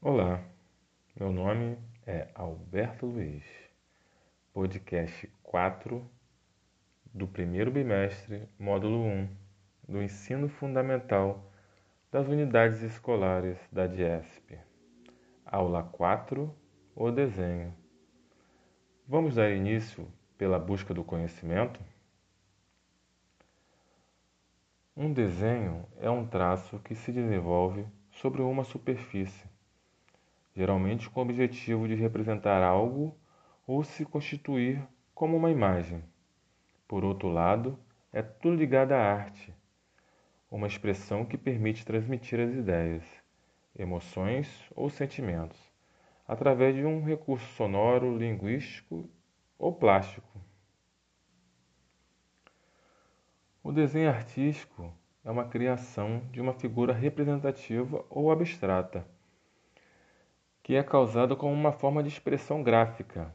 Olá, meu nome é Alberto Luiz, podcast 4 do primeiro bimestre, módulo 1 do Ensino Fundamental das Unidades Escolares da DIESP. Aula 4 O desenho. Vamos dar início pela busca do conhecimento? Um desenho é um traço que se desenvolve sobre uma superfície geralmente com o objetivo de representar algo ou se constituir como uma imagem. Por outro lado, é tudo ligado à arte, uma expressão que permite transmitir as ideias, emoções ou sentimentos, através de um recurso sonoro, linguístico ou plástico. O desenho artístico é uma criação de uma figura representativa ou abstrata que é causada como uma forma de expressão gráfica.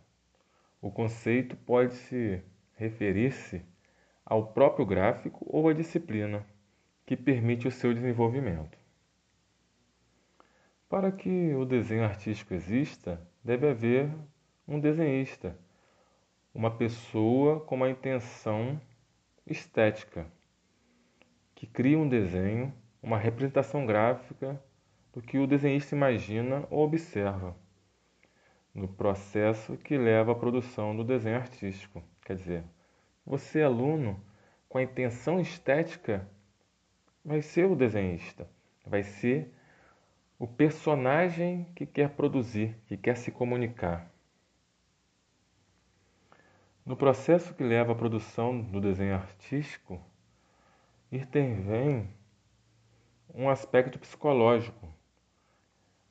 O conceito pode se referir-se ao próprio gráfico ou à disciplina que permite o seu desenvolvimento. Para que o desenho artístico exista, deve haver um desenhista, uma pessoa com uma intenção estética, que cria um desenho, uma representação gráfica do que o desenhista imagina ou observa no processo que leva à produção do desenho artístico. Quer dizer, você, aluno, com a intenção estética, vai ser o desenhista, vai ser o personagem que quer produzir, que quer se comunicar. No processo que leva à produção do desenho artístico, intervém um aspecto psicológico,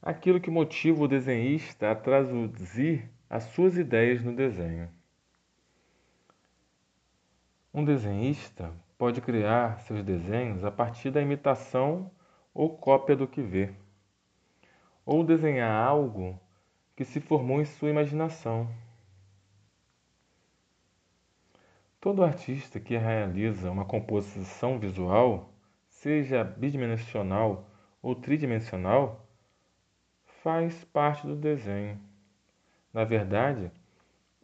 aquilo que motiva o desenhista a traduzir as suas ideias no desenho. Um desenhista pode criar seus desenhos a partir da imitação ou cópia do que vê, ou desenhar algo que se formou em sua imaginação. Todo artista que realiza uma composição visual, seja bidimensional ou tridimensional, faz parte do desenho. Na verdade,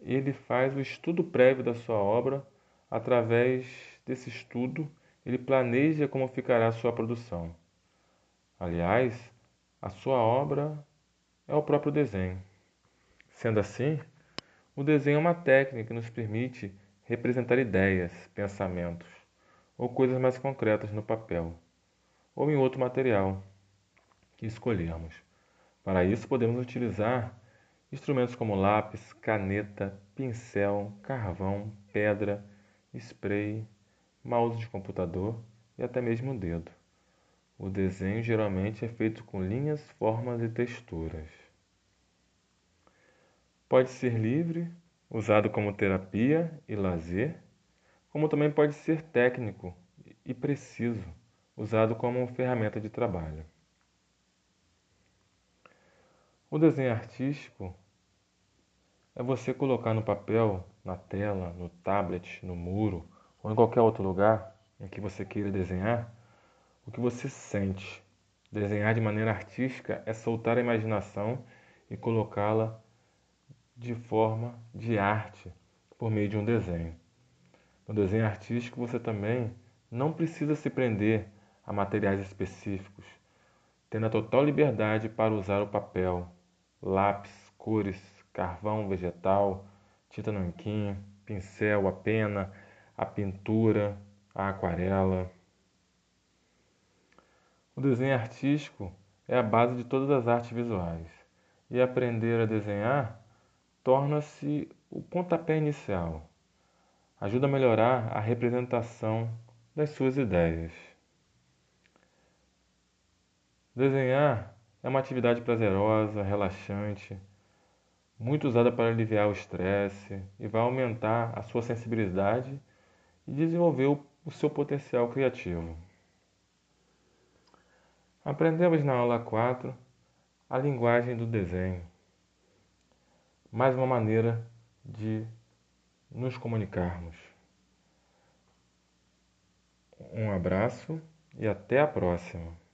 ele faz o estudo prévio da sua obra. Através desse estudo, ele planeja como ficará a sua produção. Aliás, a sua obra é o próprio desenho. Sendo assim, o desenho é uma técnica que nos permite representar ideias, pensamentos ou coisas mais concretas no papel ou em outro material que escolhermos. Para isso, podemos utilizar instrumentos como lápis, caneta, pincel, carvão, pedra, spray, mouse de computador e até mesmo o dedo. O desenho geralmente é feito com linhas, formas e texturas. Pode ser livre, usado como terapia e lazer, como também pode ser técnico e preciso, usado como ferramenta de trabalho. O desenho artístico é você colocar no papel, na tela, no tablet, no muro ou em qualquer outro lugar em que você queira desenhar o que você sente. Desenhar de maneira artística é soltar a imaginação e colocá-la de forma de arte por meio de um desenho. No desenho artístico você também não precisa se prender a materiais específicos, tendo a total liberdade para usar o papel, lápis, cores, carvão vegetal, tinta nanquim, pincel, a pena, a pintura, a aquarela. O desenho artístico é a base de todas as artes visuais, e aprender a desenhar torna-se o pontapé inicial. Ajuda a melhorar a representação das suas ideias. Desenhar é uma atividade prazerosa, relaxante, muito usada para aliviar o estresse e vai aumentar a sua sensibilidade e desenvolver o seu potencial criativo. Aprendemos na aula 4 a linguagem do desenho, mais uma maneira de nos comunicarmos. Um abraço e até a próxima!